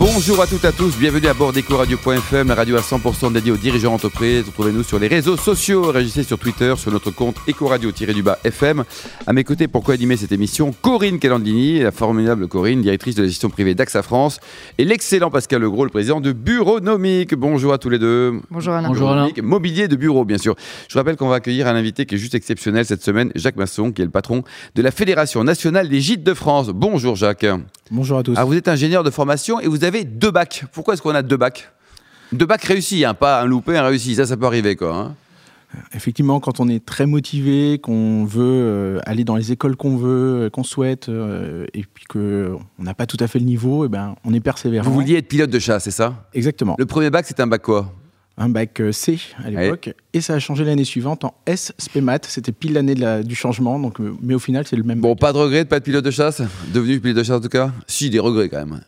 Bonjour à toutes et à tous, bienvenue à bord d'EcoRadio.fm, la radio à 100% dédiée aux dirigeants d'entreprise. Retrouvez-nous sur les réseaux sociaux, réagissez sur Twitter, sur notre compte Ecoradio-FM. À mes côtés, pour co-animer cette émission, Corinne Calandini, la formidable Corinne, directrice de la gestion privée d'AXA France, et l'excellent Pascal Legros, le président de Bureaunomique. Bonjour à tous les deux. Bonjour Alain. Bonjour Alain. Mobilier de bureau, bien sûr. Je rappelle qu'on va accueillir un invité qui est juste exceptionnel cette semaine, Jacques Masson, qui est le patron de la Fédération nationale des gîtes de France. Bonjour Jacques. Bonjour à tous. Alors vous êtes ingénieur de formation et vous avez deux bacs. Pourquoi est-ce qu'on a deux bacs? Deux bacs réussis, hein, pas un loupé, un réussi. Ça, ça peut arriver quoi. Hein. Effectivement, quand on est très motivé, qu'on veut euh, aller dans les écoles qu'on veut, euh, qu'on souhaite, euh, et puis qu'on n'a pas tout à fait le niveau, et eh ben, on est persévérant. Vous vouliez être pilote de chasse, c'est ça? Exactement. Le premier bac, c'était un bac quoi? Un bac C à l'époque, et ça a changé l'année suivante en S SPEMAT. C'était pile l'année du changement, donc, mais au final, c'est le même. Bon, pas de regret de pas être pilote de chasse? Devenu pilote de chasse en tout cas? Si, des regrets quand même.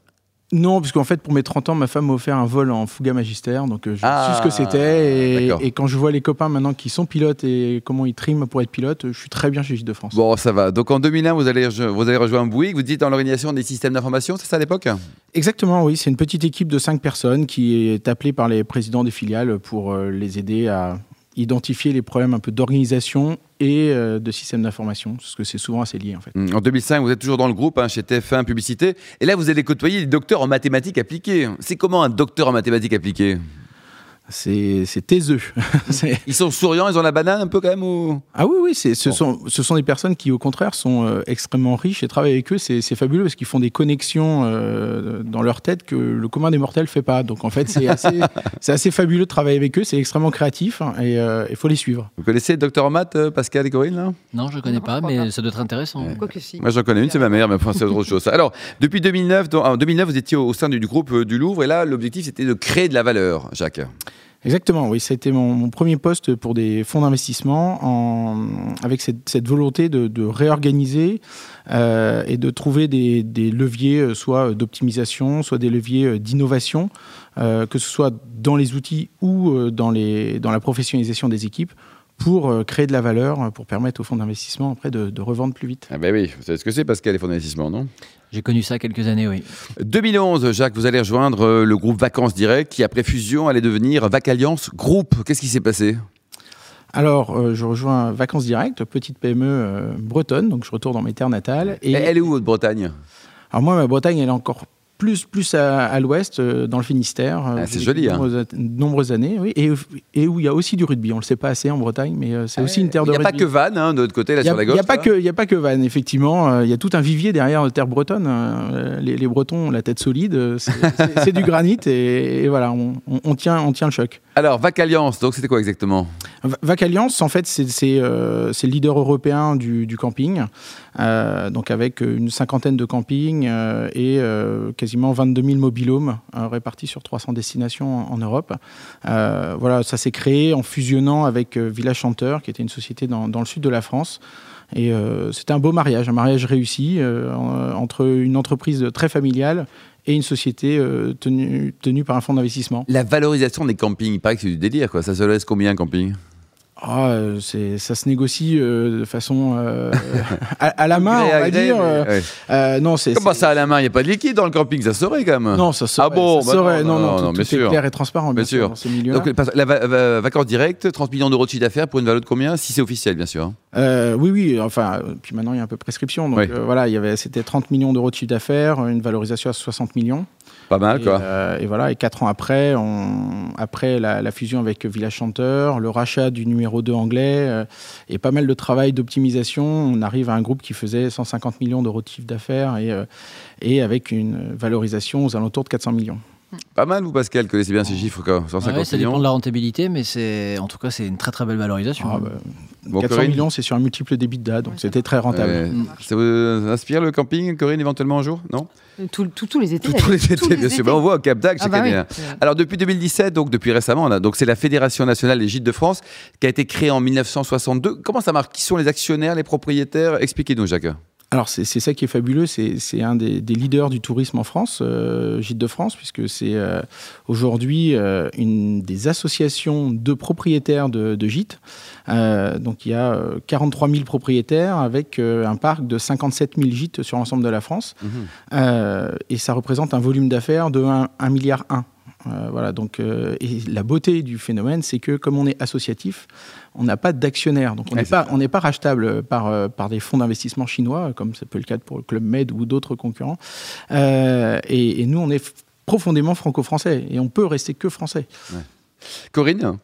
Non, parce qu'en fait, pour mes 30 ans, ma femme m'a offert un vol en Fuga Magister, donc euh, je ah, sais ce que c'était. Et, quand je vois les copains maintenant qui sont pilotes et comment ils triment pour être pilote, je suis très bien chez Gilles de France. Bon, ça va. Donc en 2001, vous allez, vous allez rejoindre Bouygues. Vous dites dans l'organisation des systèmes d'information, c'est ça à l'époque? Exactement, oui. C'est une petite équipe de 5 personnes qui est appelée par les présidents des filiales pour euh, les aider à identifier les problèmes un peu d'organisation et euh, de système d'information, parce que c'est souvent assez lié en fait. En 2005, vous êtes toujours dans le groupe hein, chez TF1 Publicité, et là vous allez côtoyer des docteurs en mathématiques appliquées. C'est comment un docteur en mathématiques appliquées? C'est taiseux. ils sont souriants, ils ont la banane un peu quand même ou... Ah oui, oui, ce, sont, ce sont des personnes qui au contraire sont euh, extrêmement riches et travailler avec eux, c'est fabuleux parce qu'ils font des connexions euh, dans leur tête que le commun des mortels ne fait pas. Donc en fait, c'est assez, assez, fabuleux de travailler avec eux, c'est extrêmement créatif hein, et euh, il faut les suivre. Vous connaissez le docteur en maths, Pascal et Corinne Non, je ne connais pas, mais ça doit être intéressant. Quoi que si. Moi j'en connais une, c'est ma mère, mais c'est autre chose. Alors, depuis 2009, en 2009, vous étiez au sein du groupe du Louvre et là, l'objectif c'était de créer de la valeur, Jacques. Exactement, oui, ça a été mon, premier poste pour des fonds d'investissement avec cette, volonté de, réorganiser euh, et de trouver des, leviers, euh, soit d'optimisation, soit des leviers euh, d'innovation, que ce soit dans les outils ou dans, la professionnalisation des équipes pour créer de la valeur, pour permettre aux fonds d'investissement après de, revendre plus vite. Ah ben oui, vous savez ce que c'est Pascal, les fonds d'investissement, non? J'ai connu ça quelques années, oui. 2011, Jacques, vous allez rejoindre euh, le groupe Vacances Direct qui, après fusion, allait devenir Vacalliance Group. Qu'est-ce qui s'est passé? Alors, euh, je rejoins Vacances Direct, petite PME euh, bretonne, donc je retourne dans mes terres natales. Et elle est où, votre Bretagne? Alors moi, ma Bretagne, elle est encore plus, plus à, l'ouest, euh, dans le Finistère. Euh, ah, c'est joli. Hein. De nombreuses années, oui. Et, et, où il y a aussi du rugby. On ne le sait pas assez en Bretagne, mais euh, c'est ah, aussi une terre de rugby. Il n'y a pas que Vannes, hein, de l'autre côté, là, sur la gauche. Il n'y a, pas que, y a pas que Vannes, effectivement. Il y a tout un vivier derrière la terre bretonne. Les, les, Bretons ont la tête solide. C'est du granit. Et, voilà, on, on, tient, on tient le choc. Alors, Vac Alliance, donc c'était quoi exactement? Vac Alliance, en fait, c'est le leader européen du, camping. donc, avec une cinquantaine de campings et quasiment 22 000 mobilhomes euh, répartis sur 300 destinations en, Europe. Euh, voilà, ça s'est créé en fusionnant avec euh, Village Chanteur, qui était une société dans, le sud de la France. Et c'était un beau mariage, un mariage réussi entre une entreprise très familiale et une société tenue, tenue par un fonds d'investissement. La valorisation des campings, il paraît que c'est du délire, quoi. Ça se laisse combien un camping? Ah, euh, ça se négocie euh, de façon euh, à, la main, on va dire. non, c'est, Comment ça à la main Il n'y a pas de liquide dans le camping, ça serait quand même. Non, ça serait. Ah bon ça serait. Non, non, non, tout, est clair et transparent, bien, sûr. Dans ces Donc, la va vacance directe, 30 millions d'euros de chiffre d'affaires pour une valeur de combien? Si c'est officiel, bien sûr. Oui, oui. Enfin, puis maintenant, il y a un peu prescription. Donc voilà, il y avait, c'était 30 millions d'euros de chiffre d'affaires, une valorisation à 60 millions. Pas mal, quoi. Euh, et voilà, et quatre ans après, on, après la, fusion avec Village Chanteur, le rachat du numéro 2 anglais euh, et pas mal de travail d'optimisation, on arrive à un groupe qui faisait 150 millions d'euros de chiffre d'affaires et, euh, et avec une valorisation aux alentours de 400 millions. Pas mal, vous, Pascal, connaissez bien ces chiffres, quoi. 150 ça dépend de la rentabilité, mais c'est, en tout cas, c'est une très très belle valorisation. Ah, bah, 400 millions, c'est sur un multiple d'EBITDA, donc c'était très rentable. Ça vous inspire le camping, Corinne, éventuellement un jour Non? Tous les étés. Tous les étés, bien sûr. Bah, on voit au Cap d'Agde, ah bah Alors, depuis 2017, donc depuis récemment, donc c'est la Fédération nationale des gîtes de France qui a été créée en 1962. Comment ça marche? Qui sont les actionnaires, les propriétaires? Expliquez-nous, Jacques. Alors c'est ça qui est fabuleux, c'est un des, leaders du tourisme en France, euh, Gîte de France, puisque c'est euh, aujourd'hui euh, une des associations de propriétaires de, gîtes. donc il y a 43 000 propriétaires avec un parc de 57 000 gîtes sur l'ensemble de la France. Mmh. et ça représente un volume d'affaires de 1,1 milliard. Voilà, donc, et la beauté du phénomène, c'est que comme on est associatif, on n'a pas d'actionnaire. Donc on n'est pas, pas rachetable par, euh, par des fonds d'investissement chinois, comme ça peut être le cas pour le Club Med ou d'autres concurrents. Euh, et, nous, on est profondément franco-français et on peut rester que français. Corinne?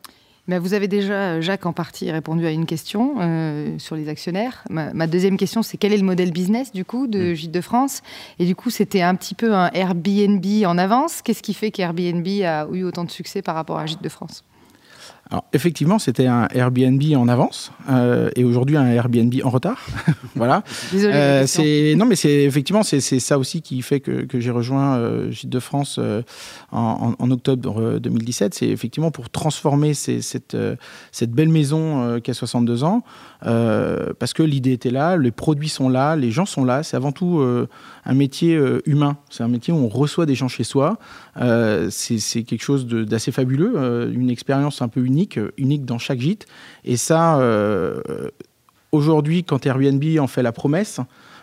Ben, vous avez déjà, Jacques, en partie répondu à une question euh, sur les actionnaires. Ma, deuxième question, c'est quel est le modèle business du coup de mm. Gîte de France? Et du coup, c'était un petit peu un Airbnb en avance. Qu'est-ce qui fait qu'Airbnb a eu autant de succès par rapport à Gîte de France? Alors, effectivement, c'était un Airbnb en avance euh, et aujourd'hui un Airbnb en retard. voilà. Désolé. Euh, c'est non, mais c'est effectivement c'est ça aussi qui fait que, que j'ai rejoint euh, Gîte de France euh, en, en, octobre 2017. C'est effectivement pour transformer cette cette belle maison qui a 62 ans parce que l'idée était là, les produits sont là, les gens sont là. C'est avant tout un métier humain. C'est un métier où on reçoit des gens chez soi. c'est quelque chose d'assez fabuleux, une expérience un peu unique euh, unique, dans chaque gîte. Et ça, euh, aujourd'hui, quand Airbnb en fait la promesse,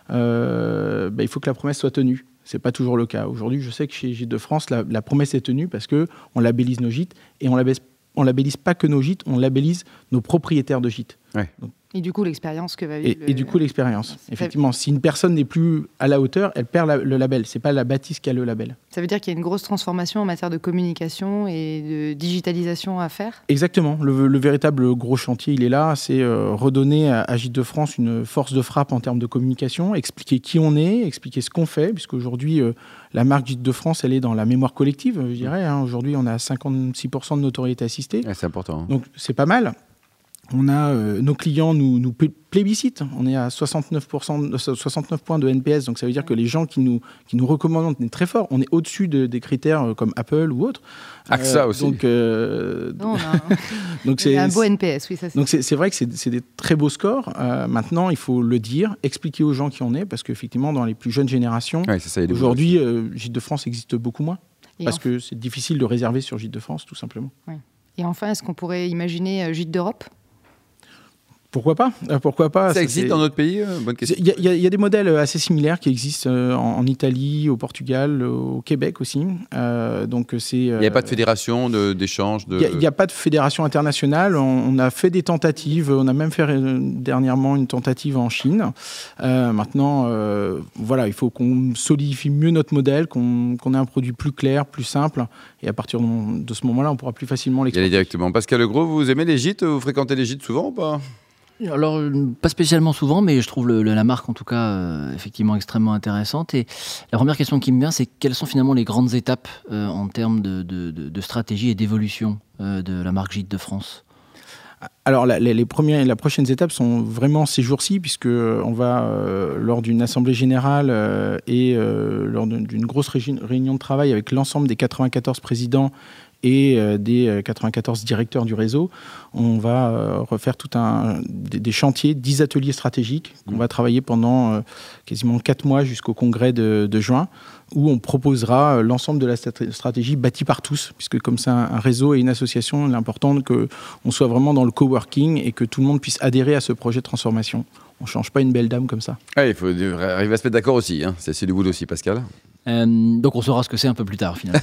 euh, bah, il faut que la promesse soit tenue. C'est pas toujours le cas. Aujourd'hui, je sais que chez Gîtes de France, la, promesse est tenue parce que on labellise nos gîtes et on labellise, on labellise pas que nos gîtes, on labellise nos propriétaires de gîtes. Et du coup, l'expérience que va vivre. Et, du coup, l'expérience. Effectivement, si une personne n'est plus à la hauteur, elle perd le label. C'est pas la bâtisse qui a le label. Ça veut dire qu'il y a une grosse transformation en matière de communication et de digitalisation à faire? Exactement. Le, véritable gros chantier, il est là. C'est euh, redonner à, Gîte de France une force de frappe en termes de communication, expliquer qui on est, expliquer ce qu'on fait, puisqu'aujourd'hui, aujourd'hui, la marque Gîte de France, elle est dans la mémoire collective, je dirais. Hein. Aujourd'hui, on a 56% de notoriété assistée. c'est important. Hein. Donc, c'est pas mal on a euh, nos clients nous, nous, plébiscitent. On est à 69%, 69 points de NPS, donc ça veut dire que les gens qui nous, qui nous recommandent, on est très fort. On est au-dessus des critères euh, comme Apple ou autres. AXA euh, aussi. Donc, donc c'est un beau NPS, oui, ça Donc c'est vrai que c'est des très beaux scores. maintenant, il faut le dire, expliquer aux gens qui on est, parce qu'effectivement, dans les plus jeunes générations, aujourd'hui, Gîte de France existe beaucoup moins. parce que c'est difficile de réserver sur Gîte de France, tout simplement. Et enfin, est-ce qu'on pourrait imaginer Gîte d'Europe? Pourquoi pas euh, Pourquoi pas Ça, existe dans notre pays euh, Bonne question. Il y, a des modèles euh, assez similaires qui existent en, Italie, au Portugal, au Québec aussi. donc c'est. Il n'y a pas de fédération d'échange de. Il n'y a, pas de fédération internationale. On, a fait des tentatives. On a même fait dernièrement une tentative en Chine. maintenant, voilà, il faut qu'on solidifie mieux notre modèle, qu'on ait un produit plus clair, plus simple, et à partir de, ce moment-là, on pourra plus facilement l'exploiter. directement. Pascal Legros, vous aimez les gîtes? Vous fréquentez les gîtes souvent ou pas? Alors, pas spécialement souvent, mais je trouve la marque en tout cas euh, effectivement extrêmement intéressante. Et la première question qui me vient, c'est quelles sont finalement les grandes étapes euh, en termes de, stratégie et d'évolution euh, de la marque Gîte de France? Alors, les, premières, les prochaines étapes sont vraiment ces jours-ci, puisque on va, lors d'une assemblée générale et lors d'une grosse réunion de travail avec l'ensemble des 94 présidents et euh, des 94 euh, directeurs du réseau, on va euh, refaire tout un des, chantiers, 10 ateliers stratégiques qu'on mmh. va travailler pendant quasiment 4 mois jusqu'au congrès de, juin, où on proposera l'ensemble de la stratégie bâtie par tous, puisque comme c'est un, réseau et une association, il est important qu'on soit vraiment dans le coworking et que tout le monde puisse adhérer à ce projet de transformation. On ne change pas une belle dame comme ça. Ah, il faut arriver à se mettre d'accord aussi. Hein. C'est du boulot aussi, Pascal. Euh, donc on saura ce que c'est un peu plus tard finalement.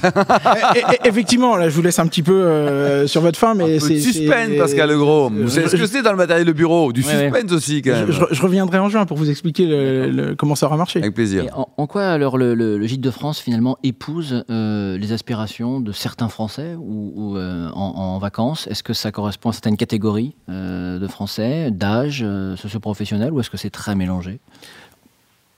effectivement, là je vous laisse un petit peu euh, sur votre fin, mais c'est suspense Pascal Legros. Vous savez ce que c'est dans le matériel de bureau, du suspense aussi quand même. Je, reviendrai en juin pour vous expliquer le, comment ça aura marché. Avec plaisir. En, quoi alors le, gîte de France finalement épouse euh, les aspirations de certains Français ou, en, vacances? Est-ce que ça correspond à certaines catégories de Français, d'âge, socio-professionnel, ou est-ce que c'est très mélangé?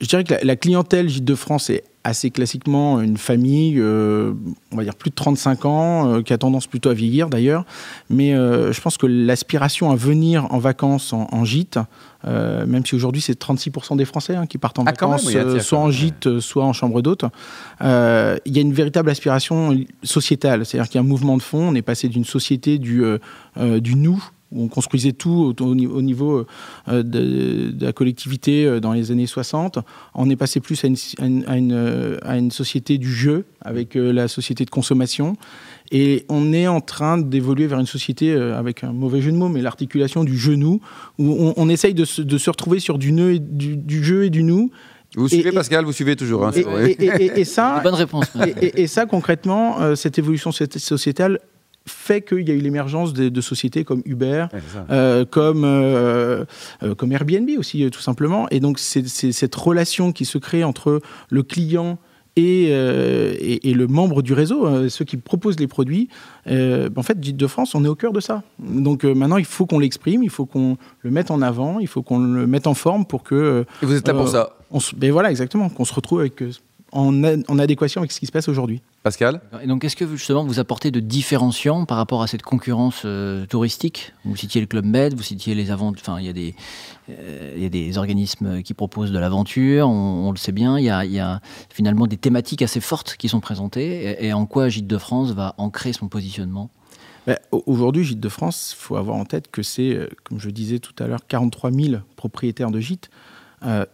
Je dirais que la, clientèle Gîte de France est assez classiquement une famille, euh, on va dire plus de 35 ans, euh, qui a tendance plutôt à vieillir d'ailleurs. Mais euh, je pense que l'aspiration à venir en vacances en, gîte, même si aujourd'hui c'est 36% des Français hein, qui partent en ah, vacances, soit en gîte, soit en chambre d'hôte, il y a une véritable aspiration sociétale. C'est-à-dire qu'il y a un mouvement de fond. On est passé d'une société du, du nous où on construisait tout au, au niveau de, de, la collectivité dans les années 60. On est passé plus à une, à une, à une société du jeu avec la société de consommation. Et on est en train d'évoluer vers une société, avec un mauvais jeu de mots, mais l'articulation du genou, où on, on essaye de se, de se, retrouver sur du, nœud et du, du jeu et du nous, vous suivez Pascal, vous suivez toujours. Hein, et, et, ça, bonne réponse. Et, ça concrètement, euh, cette évolution sociétale fait qu'il y a eu l'émergence de, de, sociétés comme Uber, euh, comme, euh, euh, comme Airbnb aussi, tout simplement. Et donc, c'est cette relation qui se crée entre le client et, et, et, le membre du réseau, ceux qui proposent les produits, en fait, Gîte de France, on est au cœur de ça. Donc maintenant, il faut qu'on l'exprime, il faut qu'on le mette en avant, il faut qu'on le mette en forme pour que... Et vous êtes là pour ça on ben voilà, exactement, qu'on se retrouve avec, en, en, adéquation avec ce qui se passe aujourd'hui. Pascal? Et donc, est-ce que justement vous apportez de différenciants par rapport à cette concurrence euh, touristique? Vous citiez le Club Med, vous citiez les aventures. Enfin, il y, a des, euh, il y a des organismes qui proposent de l'aventure, on, on, le sait bien. Il y, a, il y, a, finalement des thématiques assez fortes qui sont présentées. Et, et en quoi Gîte de France va ancrer son positionnement? Ben, Aujourd'hui, Gîte de France, il faut avoir en tête que c'est, euh, comme je disais tout à l'heure, 43 000 propriétaires de gîtes. Euh,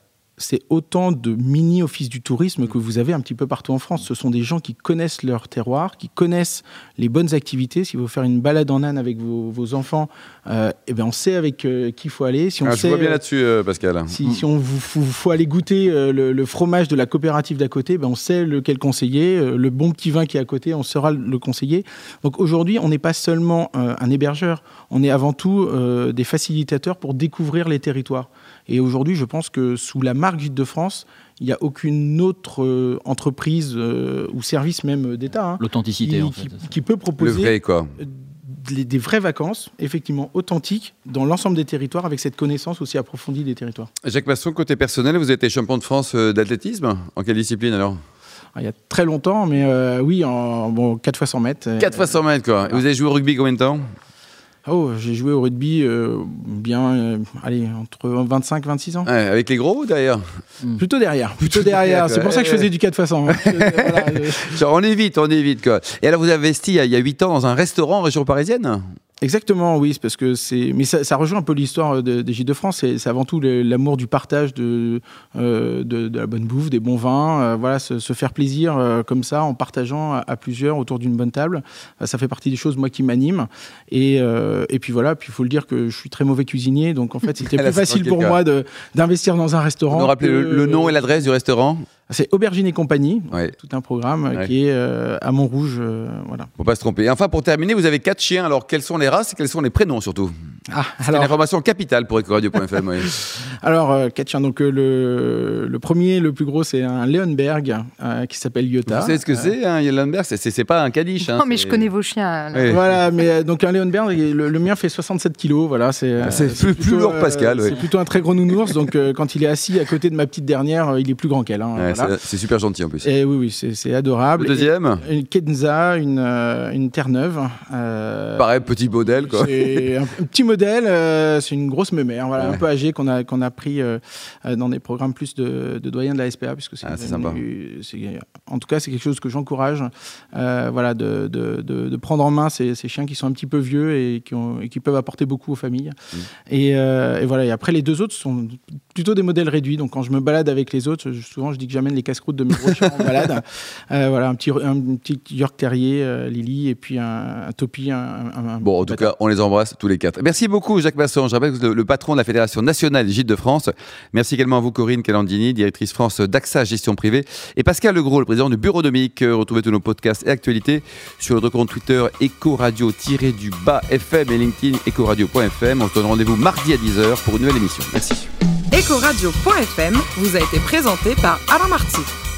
c'est autant de mini-offices du tourisme que vous avez un petit peu partout en France. Ce sont des gens qui connaissent leur terroir, qui connaissent les bonnes activités. Si vous faire une balade en âne avec vos, vos enfants, euh, eh ben on sait avec euh, qui il faut aller. Si on ah, sait, je vois bien là-dessus, euh, Pascal. Si, si on vous faut, faut, aller goûter euh, le, le, fromage de la coopérative d'à côté, ben on sait lequel conseiller. Euh, le bon petit vin qui est à côté, on saura le conseiller. Donc aujourd'hui, on n'est pas seulement un hébergeur, on est avant tout des facilitateurs pour découvrir les territoires. Et aujourd'hui, je pense que sous la marque Gîte de France, il n'y a aucune autre euh, entreprise euh, ou service même d'État hein, l'authenticité qui, qui, qui, peut proposer le vrai, quoi. Des, des, vraies vacances, effectivement authentiques, dans l'ensemble des territoires, avec cette connaissance aussi approfondie des territoires. Jacques Masson, côté personnel, vous êtes champion de France euh, d'athlétisme. En quelle discipline alors? Il y a très longtemps, mais euh, oui, en bon, 4 fois 100 mètres. 4 fois 100 mètres, quoi. Et vous avez joué au rugby combien de temps? Oh, j'ai joué au rugby euh, bien, euh, allez, entre 25 26 ans. Ouais, avec les gros derrière? Mmh. Plutôt derrière, plutôt derrière. C'est pour ça que je faisais du 4 x 100. voilà, je... On évite, on évite quoi. Et alors vous avez investi il y a 8 ans dans un restaurant en région parisienne? Exactement, oui, parce que c'est, mais ça, ça, rejoint un peu l'histoire de, des Gîtes de France. C'est, avant tout l'amour du partage de, euh, de, de, la bonne bouffe, des bons vins, euh, voilà, se, se, faire plaisir euh, comme ça en partageant à, à plusieurs autour d'une bonne table. Ça fait partie des choses moi qui m'animent. Et, et puis voilà, puis il faut le dire que je suis très mauvais cuisinier, donc en fait c'était plus facile pour moi d'investir dans un restaurant. Vous nous rappelez le, le nom et l'adresse du restaurant? C'est Aubergine et compagnie, ouais. tout un programme ouais. qui est euh, à Montrouge. Euh, voilà. Faut pas se tromper. Et enfin, pour terminer, vous avez quatre chiens. Alors, quelles sont les races et quels sont les prénoms surtout? Ah, C'est une information capitale pour Ecoradio.fm. oui. Alors, euh. Donc, le, le, premier, le plus gros, c'est un Leonberg qui s'appelle Yota. Vous savez ce que c'est, un Leonberg? C'est pas un caniche. Non, hein, mais je connais vos chiens. Oui. Voilà, mais donc un Leonberg, le, le, mien fait 67 kilos. Voilà, c'est plus, plus, lourd, Pascal. C'est plutôt un très gros nounours. donc, quand il est assis à côté de ma petite dernière, il est plus grand qu'elle. Hein, voilà. C'est super gentil en plus. Et oui, oui, c'est adorable. Le deuxième? Et Une Kenza, une, euh, une Terre-Neuve. Euh, Pareil, petit modèle quoi. C'est un, un, petit modèle, euh, c'est une grosse mémère, voilà, ouais. un peu âgée qu'on a, qu'on a pris euh, dans des programmes plus de, de doyens de la SPA, puisque c'est ah, sympa. En tout cas, c'est quelque chose que j'encourage, euh, voilà, de, de, de, prendre en main ces, ces, chiens qui sont un petit peu vieux et qui, ont, et qui peuvent apporter beaucoup aux familles. Mmh. Et, et, voilà, et après les deux autres sont plutôt des modèles réduits, donc quand je me balade avec les autres, souvent je dis que j'amène les casse-croûtes de mes gros chiens en balade. Euh, voilà, un petit, un petit York Terrier, euh, Lily, et puis un, un Topi. Un, un, bon, en tout cas, on les embrasse tous les quatre. Merci beaucoup, Jacques Masson. Je rappelle que vous êtes le, patron de la Fédération nationale des gîtes de France. Merci également à vous, Corinne Calandini, directrice France d'AXA Gestion Privée, et Pascal Legros, le président du Bureau de Mic. Retrouvez tous nos podcasts et actualités sur notre compte Twitter Ecoradio-du-bas FM et LinkedIn Ecoradio.fm. On se donne rendez-vous mardi à 10h pour une nouvelle émission. Merci. Ecoradio.fm vous a été présenté par Alain Marty.